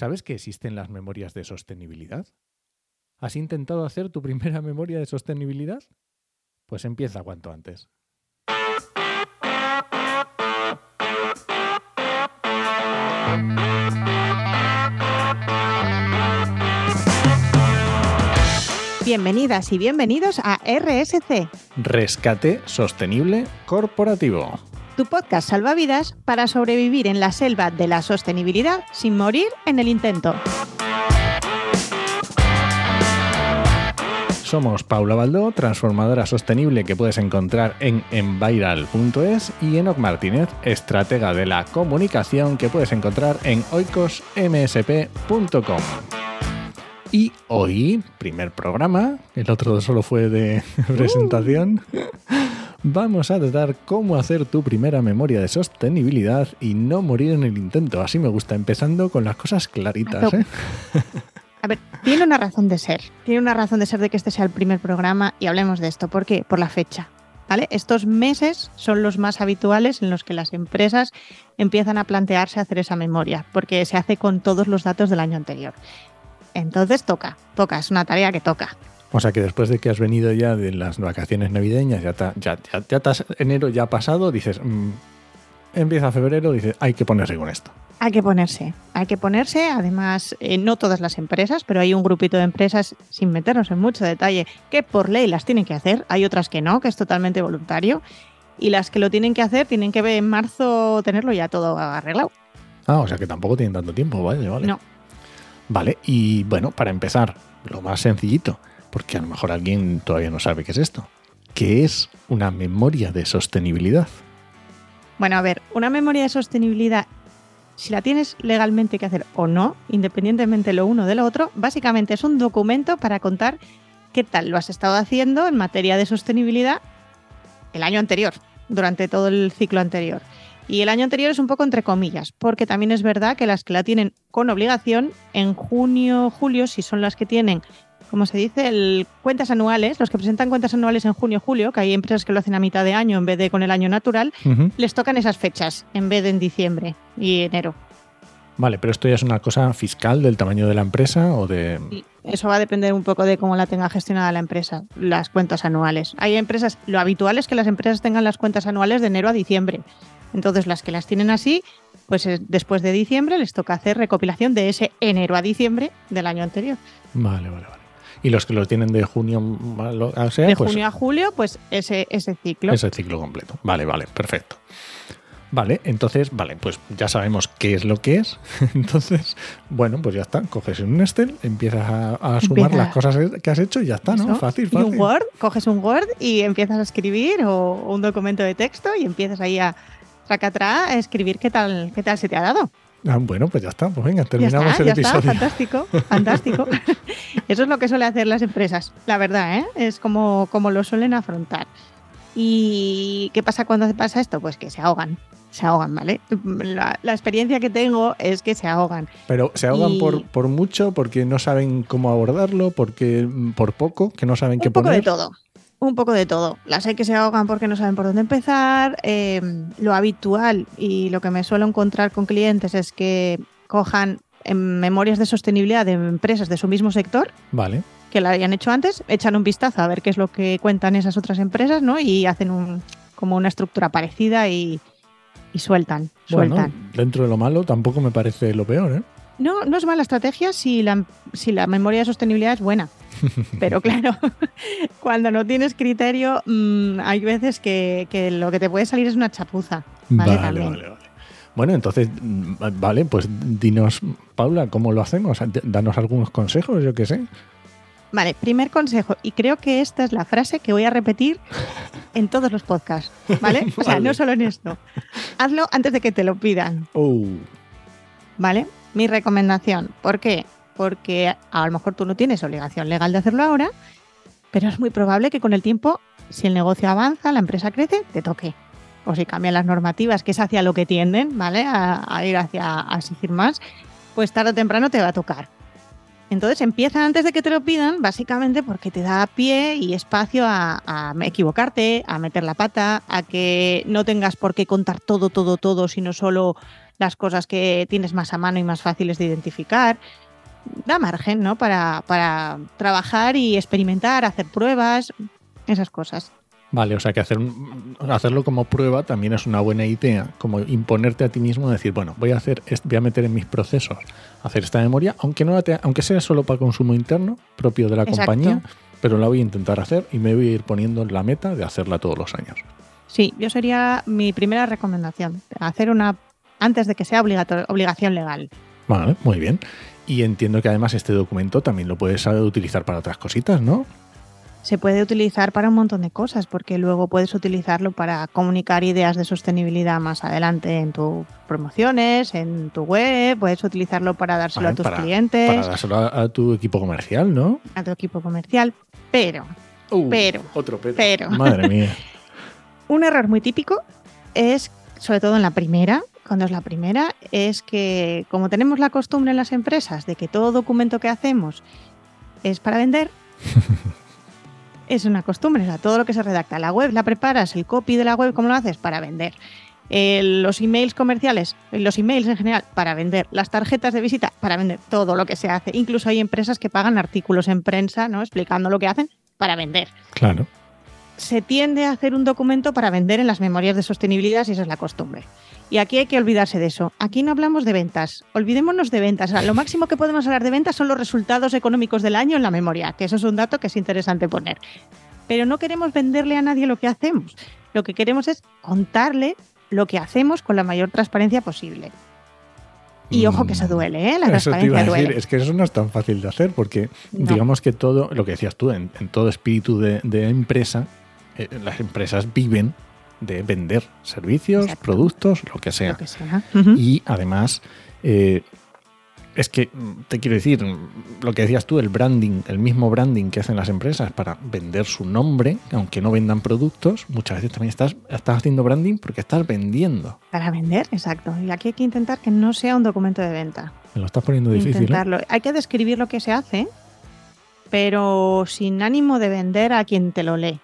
¿Sabes que existen las memorias de sostenibilidad? ¿Has intentado hacer tu primera memoria de sostenibilidad? Pues empieza cuanto antes. Bienvenidas y bienvenidos a RSC, Rescate Sostenible Corporativo. Tu podcast salvavidas para sobrevivir en la selva de la sostenibilidad sin morir en el intento. Somos Paula Baldó, transformadora sostenible que puedes encontrar en enviral.es y Enoc Martínez, estratega de la comunicación que puedes encontrar en oicosmsp.com. Y hoy, primer programa, el otro solo fue de presentación, vamos a tratar cómo hacer tu primera memoria de sostenibilidad y no morir en el intento. Así me gusta, empezando con las cosas claritas. ¿eh? A ver, tiene una razón de ser. Tiene una razón de ser de que este sea el primer programa y hablemos de esto. ¿Por qué? Por la fecha. ¿Vale? Estos meses son los más habituales en los que las empresas empiezan a plantearse hacer esa memoria, porque se hace con todos los datos del año anterior. Entonces toca, toca, es una tarea que toca. O sea que después de que has venido ya de las vacaciones navideñas, ya, ta- ya, ya, ya tas- enero ya ha pasado, dices, mm, empieza febrero, dices, hay que ponerse con esto. Hay que ponerse, hay que ponerse. Además, eh, no todas las empresas, pero hay un grupito de empresas, sin meternos en mucho detalle, que por ley las tienen que hacer. Hay otras que no, que es totalmente voluntario. Y las que lo tienen que hacer tienen que ver en marzo tenerlo ya todo arreglado. Ah, o sea que tampoco tienen tanto tiempo, vale, vale. No. Vale, y bueno, para empezar, lo más sencillito, porque a lo mejor alguien todavía no sabe qué es esto. ¿Qué es una memoria de sostenibilidad? Bueno, a ver, una memoria de sostenibilidad, si la tienes legalmente que hacer o no, independientemente lo uno de lo otro, básicamente es un documento para contar qué tal lo has estado haciendo en materia de sostenibilidad el año anterior, durante todo el ciclo anterior. Y el año anterior es un poco entre comillas, porque también es verdad que las que la tienen con obligación, en junio, julio, si son las que tienen, como se dice, el, cuentas anuales, los que presentan cuentas anuales en junio, julio, que hay empresas que lo hacen a mitad de año en vez de con el año natural, les tocan esas fechas en vez de en diciembre y enero. Vale, pero esto ya es una cosa fiscal del tamaño de la empresa o de... Eso va a depender un poco de cómo la tenga gestionada la empresa, las cuentas anuales. Hay empresas, lo habitual es que las empresas tengan las cuentas anuales de enero a diciembre. Entonces, las que las tienen así, pues después de diciembre les toca hacer recopilación de ese enero a diciembre del año anterior. Vale, vale, vale. Y los que lo tienen de junio, a lo- o sea, De pues junio a julio, pues ese, ese ciclo. es el ciclo completo. Vale, vale, perfecto. Vale, entonces, vale, pues ya sabemos qué es lo que es. Entonces, bueno, pues ya está. Coges un Excel, empiezas a, a sumar Empieza- las cosas que has hecho y ya está, ¿no? Eso. Fácil, Y fácil. un Word, coges un Word y empiezas a escribir o un documento de texto y empiezas ahí a tracatrá a escribir qué tal, qué tal se te ha dado. Ah, bueno, pues ya está. Pues venga, Ya terminamos está, el ya está, episodio. fantástico, fantástico. Eso es lo que suelen hacer las empresas, la verdad, ¿eh? Es como, como lo suelen afrontar. ¿Y qué pasa cuando pasa esto? Pues que se ahogan, se ahogan, ¿vale? La, la experiencia que tengo es que se ahogan. Pero se ahogan Y- por, por mucho, porque no saben cómo abordarlo, porque mm, por poco, que no saben qué Un poco poner. de todo. Un poco de todo. Las hay que se ahogan porque no saben por dónde empezar. eh, lo habitual y lo que me suelo encontrar con clientes es que cojan en memorias de sostenibilidad de empresas de su mismo sector Vale. que la hayan hecho antes, echan un vistazo a ver qué es lo que cuentan esas otras empresas, ¿no? Y hacen un, como una estructura parecida y, y sueltan, Bueno, sueltan. dentro de lo malo tampoco me parece lo peor, ¿eh? No, no es mala estrategia si la, si la memoria de sostenibilidad es buena. Pero claro, cuando no tienes criterio, mm, hay veces que, que lo que te puede salir es una chapuza. Vale, vale, vale, vale. Bueno, entonces, mm, vale, pues dinos, Paula, ¿cómo lo hacemos? D- Danos algunos consejos, yo qué sé. Vale, primer consejo, y creo que esta es la frase que voy a repetir en todos los podcasts, ¿vale? O sea, Vale. no solo en esto. Hazlo antes de que te lo pidan. Oh, ¿vale? Mi recomendación. ¿Por qué? Porque a lo mejor tú no tienes obligación legal de hacerlo ahora, pero es muy probable que con el tiempo, si el negocio avanza, la empresa crece, te toque. O si cambian las normativas, que es hacia lo que tienden, ¿vale? A, ir hacia a exigir más, pues tarde o temprano te va a tocar. Entonces empieza antes de que te lo pidan, básicamente porque te da pie y espacio a equivocarte, a meter la pata, a que no tengas por qué contar todo, todo, todo, sino solo las cosas que tienes más a mano y más fáciles de identificar. Da margen, ¿no? Para, para trabajar y experimentar, hacer pruebas, esas cosas. Vale, o sea que hacer, hacerlo como prueba también es una buena idea, como imponerte a ti mismo, decir, bueno, voy a hacer, voy a meter en mis procesos, hacer esta memoria, aunque no aunque sea solo para consumo interno propio de la compañía, pero la voy a intentar hacer y me voy a ir poniendo en la meta de hacerla todos los años. Sí, yo sería mi primera recomendación, hacer una antes de que sea obligación legal. Vale, muy bien. Y entiendo que además este documento también lo puedes utilizar para otras cositas, ¿no? se puede utilizar para un montón de cosas, porque luego puedes utilizarlo para comunicar ideas de sostenibilidad más adelante en tus promociones, en tu web, puedes utilizarlo para dárselo a tus clientes. Para dárselo a, tu equipo comercial, ¿no? A tu equipo comercial, pero, uh, pero, otro pero. pero. Madre mía. un error muy típico es, sobre todo en la primera, cuando es la primera, es que como tenemos la costumbre en las empresas de que todo documento que hacemos es para vender, es una costumbre. O sea, todo lo que se redacta, la web la preparas, el copy de la web, ¿cómo lo haces? Para vender. los emails comerciales, los emails en general, para vender. Las tarjetas de visita, para vender. Todo lo que se hace. Incluso hay empresas que pagan artículos en prensa, ¿no? Explicando lo que hacen para vender. Claro. Se tiende a hacer un documento para vender en las memorias de sostenibilidad si esa es la costumbre. Y aquí hay que olvidarse de eso. Aquí no hablamos de ventas. Olvidémonos de ventas. lo máximo que podemos hablar de ventas son los resultados económicos del año en la memoria, que eso es un dato que es interesante poner. Pero no queremos venderle a nadie lo que hacemos. Lo que queremos es contarle lo que hacemos con la mayor transparencia posible. Y ojo que eso mm, duele, ¿eh? La transparencia duele. Es que eso no es tan fácil de hacer porque digamos que todo, lo que decías tú, en, todo espíritu de, empresa, eh, las empresas viven de vender servicios, productos, lo que sea. Y además, eh, es que mm, te quiero decir, mm, lo que decías tú, el branding, el mismo branding que hacen las empresas para vender su nombre, aunque no vendan productos, muchas veces también estás, estás haciendo branding porque estás vendiendo. Para vender, exacto. Y aquí hay que intentar que no sea un documento de venta. Me lo estás poniendo difícil. ¿eh? Intentarlo. Hay que describir lo que se hace, pero sin ánimo de vender a quien te lo lee.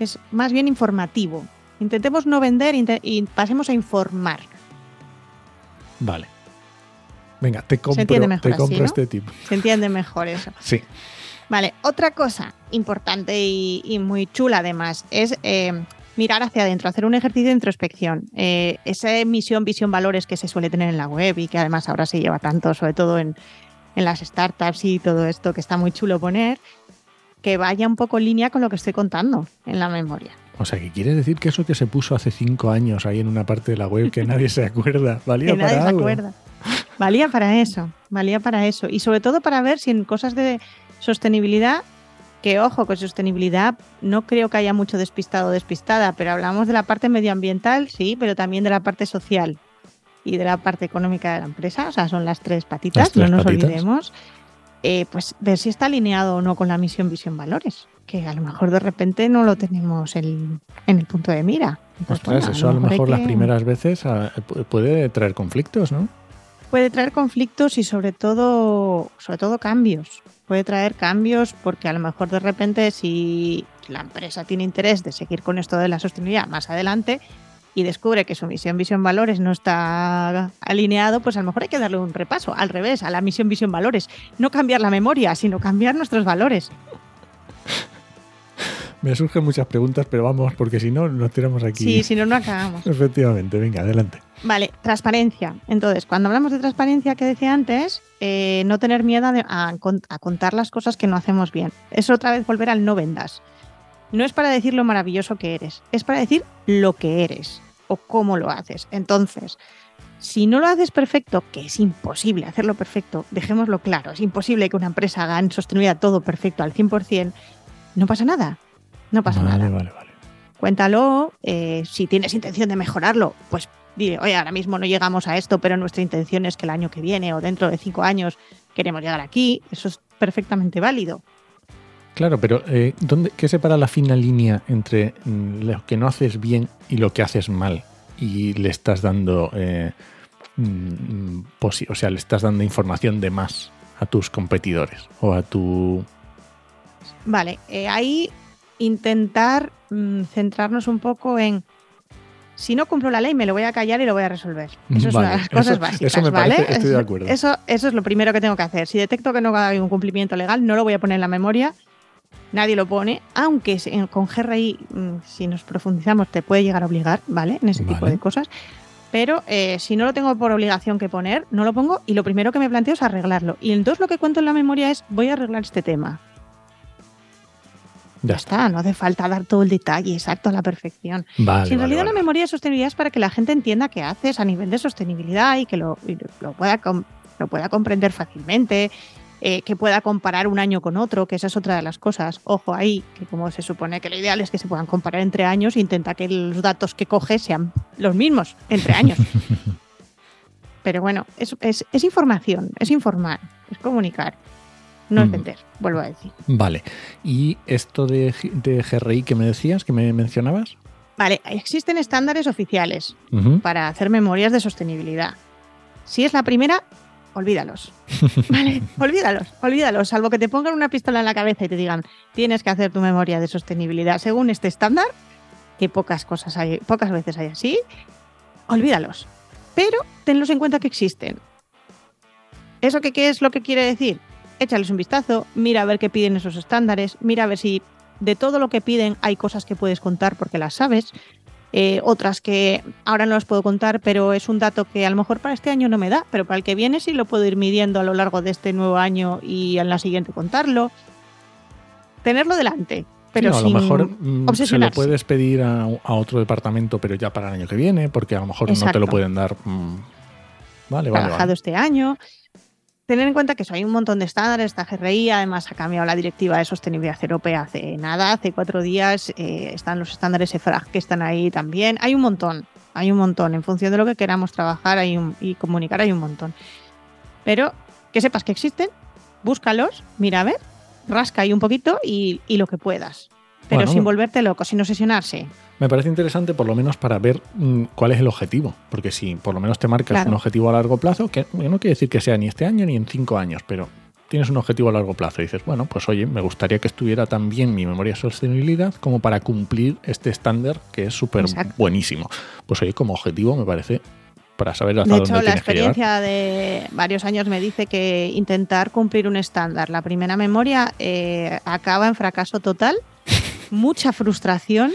Es más bien informativo. Intentemos no vender y pasemos a informar. Vale. Venga, te compro, este tipo. Se entiende mejor eso. Sí. Vale, otra cosa importante y, muy chula además es eh, mirar hacia adentro, hacer un ejercicio de introspección. Eh, esa misión, visión, valores que se suele tener en la web y que además ahora se lleva tanto, sobre todo en, en las startups y todo esto, que está muy chulo poner, que vaya un poco en línea con lo que estoy contando en la memoria. O sea, que quiere decir que eso que se puso hace cinco años ahí en una parte de la web que nadie se acuerda, valía que nadie se acuerda. Valía para eso, valía para eso. Y sobre todo para ver si en cosas de sostenibilidad, que ojo, con sostenibilidad no creo que haya mucho despistado o despistada, pero hablamos de la parte medioambiental, sí, pero también de la parte social y de la parte económica de la empresa, o sea, son las tres patitas, no nos olvidemos. Eh, pues ver si está alineado o no con la misión, visión, valores, que a lo mejor de repente no lo tenemos en, el punto de mira. eso a lo mejor, las primeras veces ah, puede traer conflictos, ¿no? Puede traer conflictos y sobre todo, sobre todo cambios. Puede traer cambios porque a lo mejor de repente si la empresa tiene interés de seguir con esto de la sostenibilidad más adelante, y descubre que su misión, visión, valores no está alineado, pues a lo mejor hay que darle un repaso, al revés, a la misión, visión, valores. No cambiar la memoria, sino cambiar nuestros valores. Me surgen muchas preguntas, pero vamos, porque si no, nos tiramos aquí. Sí, si no, no acabamos. Efectivamente, venga, adelante. Vale, transparencia. Entonces, cuando hablamos de transparencia que decía antes, eh, no tener miedo a, a contar las cosas que no hacemos bien. Es otra vez volver al no vendas. No es para decir lo maravilloso que eres, es para decir lo que eres o cómo lo haces. Entonces, si no lo haces perfecto, que es imposible hacerlo perfecto, dejémoslo claro, es imposible que una empresa haga en sostenibilidad todo perfecto al 100%, no pasa nada. No pasa nada. Vale, vale. Cuéntalo, eh, si tienes intención de mejorarlo, pues dile, oye, ahora mismo no llegamos a esto, pero nuestra intención es que el año que viene o dentro de cinco años queremos llegar aquí. Eso es perfectamente válido. Claro, pero eh, ¿dónde, ¿qué separa la fina línea entre mm, lo que no haces bien y lo que haces mal? Y le estás dando, eh, mm, o sea, le estás dando información de más a tus competidores o a tu... Vale, eh, ahí intentar mm, centrarnos un poco en si no cumplo la ley, me lo voy a callar y lo voy a resolver. Eso es Vale, una de las cosas eso- básicas, eso me ¿vale? parece- estoy de acuerdo. Eso, eso es lo primero que tengo que hacer. Si detecto que no hay un cumplimiento legal, no lo voy a poner en la memoria. Nadie lo pone, aunque con GRI, mm, si nos profundizamos, te puede llegar a obligar, ¿vale? En ese tipo Vale. de cosas. Pero eh, si no lo tengo por obligación que poner, no lo pongo y lo primero que me planteo es arreglarlo. Y entonces lo que cuento en la memoria es, voy a arreglar este tema. Ya Ya está, no hace falta dar todo el detalle exacto a la perfección. Vale, Si en vale, realidad vale. la memoria de sostenibilidad es para que la gente entienda qué haces a nivel de sostenibilidad y que lo, y lo pueda, com- lo pueda comprender fácilmente, eh, que pueda comparar un año con otro, que esa es otra de las cosas. Ojo ahí, que como se supone que lo ideal es que se puedan comparar entre años, intenta que los datos que coges sean los mismos entre años. Pero bueno, es, es- es información, es informar, es comunicar, no es Mm. vender, vuelvo a decir. Vale. ¿Y esto de, de GRI que me decías, que me mencionabas? Vale, existen estándares oficiales para hacer memorias de sostenibilidad. Si es la primera, olvídalos. ¿Vale? olvídalos, olvídalos, salvo que te pongan una pistola en la cabeza y te digan, tienes que hacer tu memoria de sostenibilidad según este estándar, que pocas cosas hay, pocas veces hay así, olvídalos. Pero tenlos en cuenta que existen. ¿Eso qué, qué es lo que quiere decir? Échales un vistazo, mira a ver qué piden esos estándares, mira a ver si de todo lo que piden hay cosas que puedes contar porque las sabes, eh, otras que ahora no las puedo contar, pero es un dato que a lo mejor para este año no me da, pero para el que viene sí lo puedo ir midiendo a lo largo de este nuevo año y en la siguiente contarlo. Tenerlo delante, pero Sí, o a lo mejor mm, se lo puedes pedir a, a otro departamento, pero ya para el año que viene, porque a lo mejor no te lo pueden dar. mm. Vale, vale, trabajado vale. este año. Tener en cuenta que eso, hay un montón de estándares, esta GRI, además ha cambiado la directiva de sostenibilidad europea hace nada, hace cuatro días, eh, están los estándares EFRAG que están ahí también, hay un montón, hay un montón, en función de lo que queramos trabajar hay un- y comunicar hay un montón. Pero que sepas que existen, búscalos, mira a ver, rasca ahí un poquito y, y lo que puedas. Pero Bueno, sin volverte loco, sin obsesionarse. Me parece interesante por lo menos para ver mm, cuál es el objetivo. Porque si por lo menos te marcas Claro. un objetivo a largo plazo, que no quiere decir que sea ni este año ni en cinco años, pero tienes un objetivo a largo plazo y dices, bueno, pues oye, me gustaría que estuviera también mi memoria de sostenibilidad como para cumplir este estándar que es súper buenísimo. Pues oye, como objetivo me parece para saber hasta De dónde hecho, la que llegar. experiencia de varios años me dice que intentar cumplir un estándar, la primera memoria, eh, acaba en fracaso total, mucha frustración,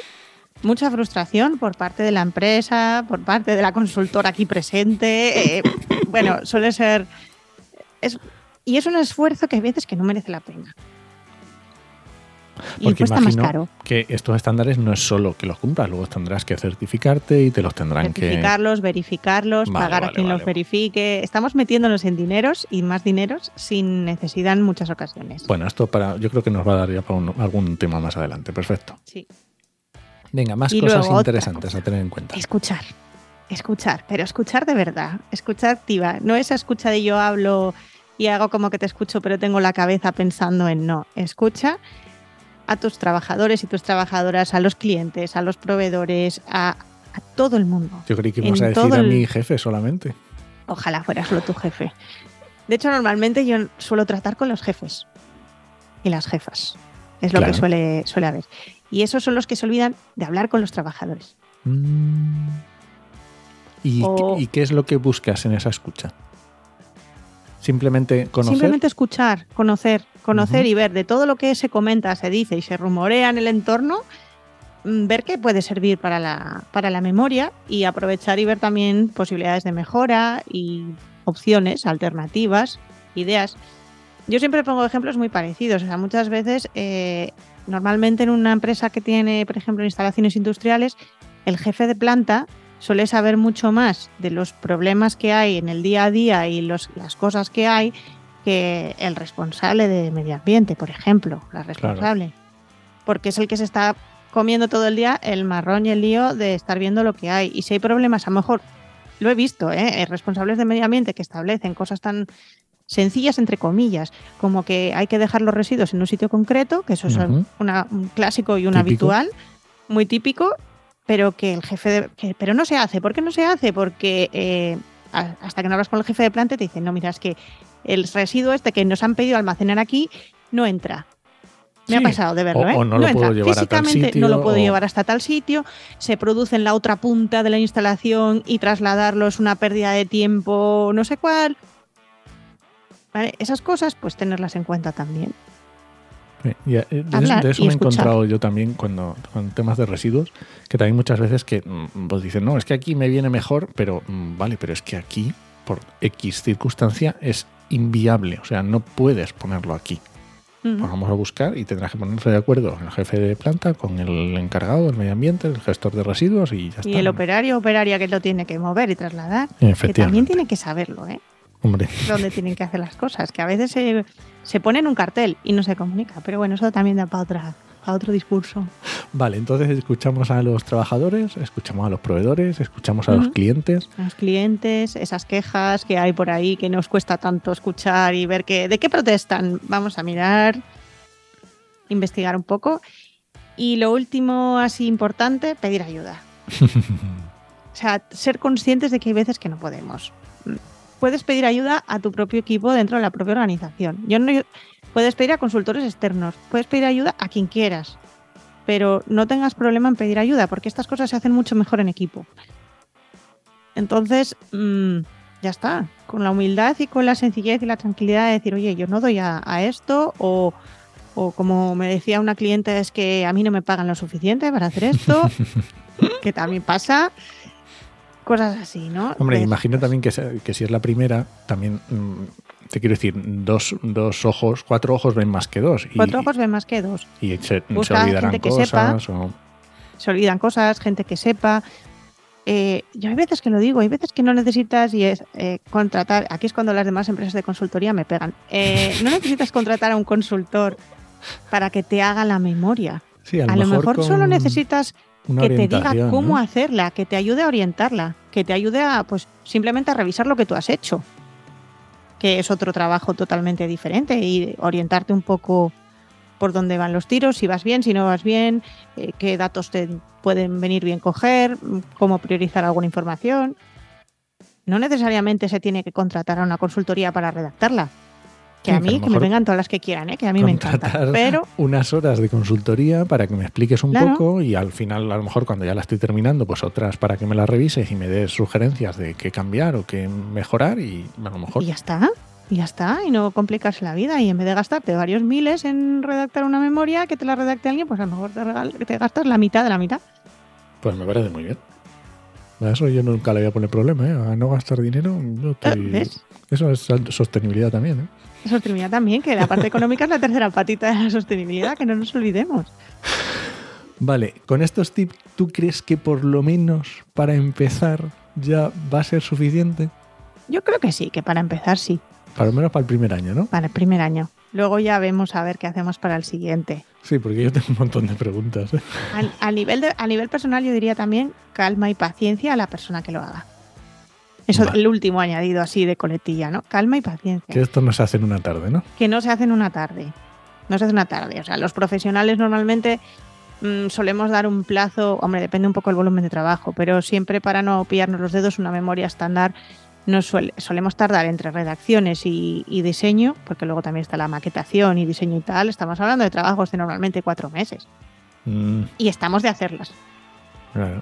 mucha frustración por parte de la empresa, por parte de la consultora aquí presente. eh, bueno, suele ser... es- y es un esfuerzo que hay veces que no merece la pena. Y Porque cuesta más caro. que estos estándares no es solo que los cumplas, luego tendrás que certificarte y te los tendrán que... Certificarlos, verificarlos, Vale, pagar a quien vale, los verifique. Estamos metiéndonos en dineros y más dineros sin necesidad en muchas ocasiones. Bueno, esto para, yo creo que nos va a dar ya para un- algún tema más adelante. Perfecto. Sí. Venga, más Y cosas interesantes a tener en cuenta. Escuchar. Escuchar, pero escuchar de verdad. Escuchar activa. No esa escucha de yo hablo y hago como que te escucho, pero tengo la cabeza pensando en no. Escucha a tus trabajadores y tus trabajadoras, a los clientes, a los proveedores, a, a todo el mundo. Yo creí que ibas a decir a mi jefe solamente. Ojalá fuera solo tu jefe. De hecho, normalmente yo suelo tratar con los jefes y las jefas. Es lo Claro. que suele, suele haber. Y esos son los que se olvidan de hablar con los trabajadores. Mm. ¿Y, O- qué- y qué es lo que buscas en esa escucha? Simplemente conocer. Simplemente escuchar, conocer, conocer y ver de todo lo que se comenta, se dice y se rumorea en el entorno, mm, ver qué puede servir para la, para la memoria y aprovechar y ver también posibilidades de mejora y opciones, alternativas, ideas. Yo siempre pongo ejemplos muy parecidos. O sea, muchas veces, eh, normalmente en una empresa que tiene, por ejemplo, instalaciones industriales, el jefe de planta suele saber mucho más de los problemas que hay en el día a día y los, las cosas que hay que el responsable de medio ambiente, por ejemplo, la responsable. Porque es el que se está comiendo todo el día el marrón y el lío de estar viendo lo que hay. Y si hay problemas, a lo mejor, lo he visto, ¿eh? Responsables de medio ambiente que establecen cosas tan sencillas, entre comillas, como que hay que dejar los residuos en un sitio concreto, que eso es una- un clásico y un Típico. habitual, muy típico, pero que el jefe de, que- pero no se hace. ¿Por qué no se hace? Porque eh, hasta que no hablas con el jefe de planta te dicen, no, mira, es que el residuo este que nos han pedido almacenar aquí no entra. Me ha pasado de verlo, O- ¿eh? o no lo puedo entra. llevar a tal Físicamente sitio, no lo puedo o- llevar hasta tal sitio, se produce en la otra punta de la instalación y trasladarlo es una pérdida de tiempo, no sé cuál. ¿Vale? Esas cosas, pues tenerlas en cuenta también. Sí, y, eh, de, Hablar de eso y me he encontrado yo también cuando con temas de residuos, que también muchas veces que mm, pues dicen, no, es que aquí me viene mejor, pero mm, vale, pero es que aquí, por X circunstancia, es inviable, o sea, no puedes ponerlo aquí. Pues vamos a buscar y tendrás que ponerse de acuerdo el jefe de planta con el encargado del medio ambiente, el gestor de residuos y ya está. Y el operario operaria que lo tiene que mover y trasladar, que también tiene que saberlo, ¿eh? Hombre, Dónde tienen que hacer las cosas, que a veces se, se pone en un cartel y no se comunica, pero bueno, eso también da para otra para otro discurso. vale, entonces escuchamos a los trabajadores, escuchamos a los proveedores, escuchamos a los clientes. Los clientes, esas quejas que hay por ahí que nos cuesta tanto escuchar y ver que, de qué protestan. Vamos a mirar, investigar un poco. Y lo último, así importante, pedir ayuda. O sea, ser conscientes de que hay veces que no podemos. Puedes pedir ayuda a tu propio equipo dentro de la propia organización. Yo no, puedes pedir a consultores externos, puedes pedir ayuda a quien quieras, pero no tengas problema en pedir ayuda porque estas cosas se hacen mucho mejor en equipo. Entonces, mm, ya está, con la humildad y con la sencillez y la tranquilidad de decir, oye, yo no doy a, a esto o, o como me decía una cliente, es que a mí no me pagan lo suficiente para hacer esto, que también pasa. Cosas así, ¿no? Hombre, De- imagino también que, si es la primera, también mm, te quiero decir, dos, dos ojos, cuatro ojos ven más que dos. Y, Cuatro ojos ven más que dos. y se, se Busca olvidarán gente que sepa. cosas. o- Se olvidan cosas, gente que sepa. Eh, yo hay veces que lo digo, hay veces que no necesitas y es eh, contratar. Aquí es cuando las demás empresas de consultoría me pegan. Eh, no necesitas contratar a un consultor para que te haga la memoria. Sí, a A lo lo mejor, con solo necesitas una que te diga cómo ¿no? hacerla, que te ayude a orientarla, que te ayude a, pues, simplemente a revisar lo que tú has hecho, que es otro trabajo totalmente diferente y orientarte un poco por dónde van los tiros, si vas bien, si no vas bien, eh, qué datos te pueden venir bien coger, cómo priorizar alguna información. No necesariamente se tiene que contratar a una consultoría para redactarla. Que Sí, a que a mí, que me vengan todas las que quieran, ¿eh? que a mí me encanta. Pero unas horas de consultoría para que me expliques un Claro. poco y al final, a lo mejor cuando ya la estoy terminando, pues otras para que me las revises y me des sugerencias de qué cambiar o qué mejorar y a lo mejor Y ya está, y ya está, y no complicarse la vida. Y en vez de gastarte varios miles en redactar una memoria, que te la redacte alguien, pues a lo mejor te, regal- te gastas la mitad de la mitad. pues me parece muy bien. A eso yo nunca le voy a poner problema, ¿eh? A no gastar dinero. yo estoy- ¿Ves? Eso es sostenibilidad también, ¿eh? Sostenibilidad también, que la parte económica es la tercera patita de la sostenibilidad, que no nos olvidemos. Vale, con estos tips, ¿tú crees que por lo menos para empezar ya va a ser suficiente? Yo creo que sí, que para empezar sí, Para lo menos para el primer año, ¿no? para el primer año. Luego ya vemos a ver qué hacemos para el siguiente. Sí, porque yo tengo un montón de preguntas. ¿eh? A, nivel de- a nivel personal yo diría también calma y paciencia a la persona que lo haga. Eso el último añadido así de coletilla, ¿no? Calma y paciencia. Que esto no se hace en una tarde, ¿no? que no se hace en una tarde. No se hace en una tarde. O sea, los profesionales normalmente mm, solemos dar un plazo, hombre, depende un poco del volumen de trabajo, pero siempre para no pillarnos los dedos, una memoria estándar, nos suele- solemos tardar entre redacciones y, y diseño, porque luego también está la maquetación y diseño y tal. Estamos hablando de trabajos de normalmente cuatro meses. Mm, Y estamos de hacerlas. claro.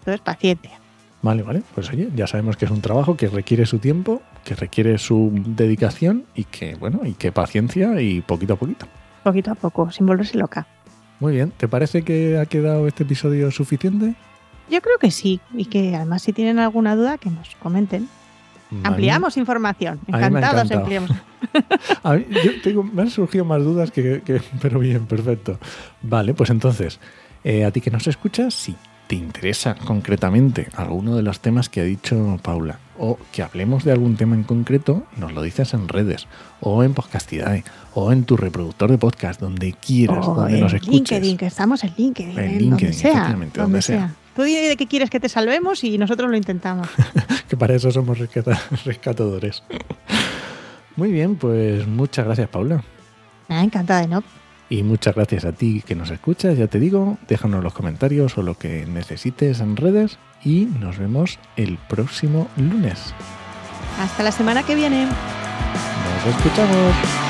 Entonces, paciencia. Vale, vale. Pues oye, ya sabemos que es un trabajo que requiere su tiempo, que requiere su dedicación y que, bueno, y que paciencia y poquito a poquito. Poquito a poco, sin volverse loca. Muy bien. ¿Te parece que ha quedado este episodio suficiente? Yo creo que sí. Y que además, si tienen alguna duda, que nos comenten. Ampliamos información. Encantados encantado. ampliamos. A mí- yo tengo, me han surgido más dudas que, que- Pero bien, perfecto. Vale, pues entonces, eh, a ti que nos escuchas, si te interesa concretamente alguno de los temas que ha dicho Paula, o que hablemos de algún tema en concreto, nos lo dices en redes, o en Podcastidae, o en tu reproductor de podcast, donde quieras, donde nos escuches. LinkedIn, que estamos en LinkedIn. En en LinkedIn, donde sea, efectivamente, donde sea. Tú dime de qué quieres que te salvemos y nosotros lo intentamos. Que para eso somos rescata- rescatadores. Muy bien, pues muchas gracias, Paula. Nada, encantada de no. Y muchas gracias a ti que nos escuchas, ya te digo, déjanos los comentarios o lo que necesites en redes y nos vemos el próximo lunes. Hasta la semana que viene. Nos escuchamos.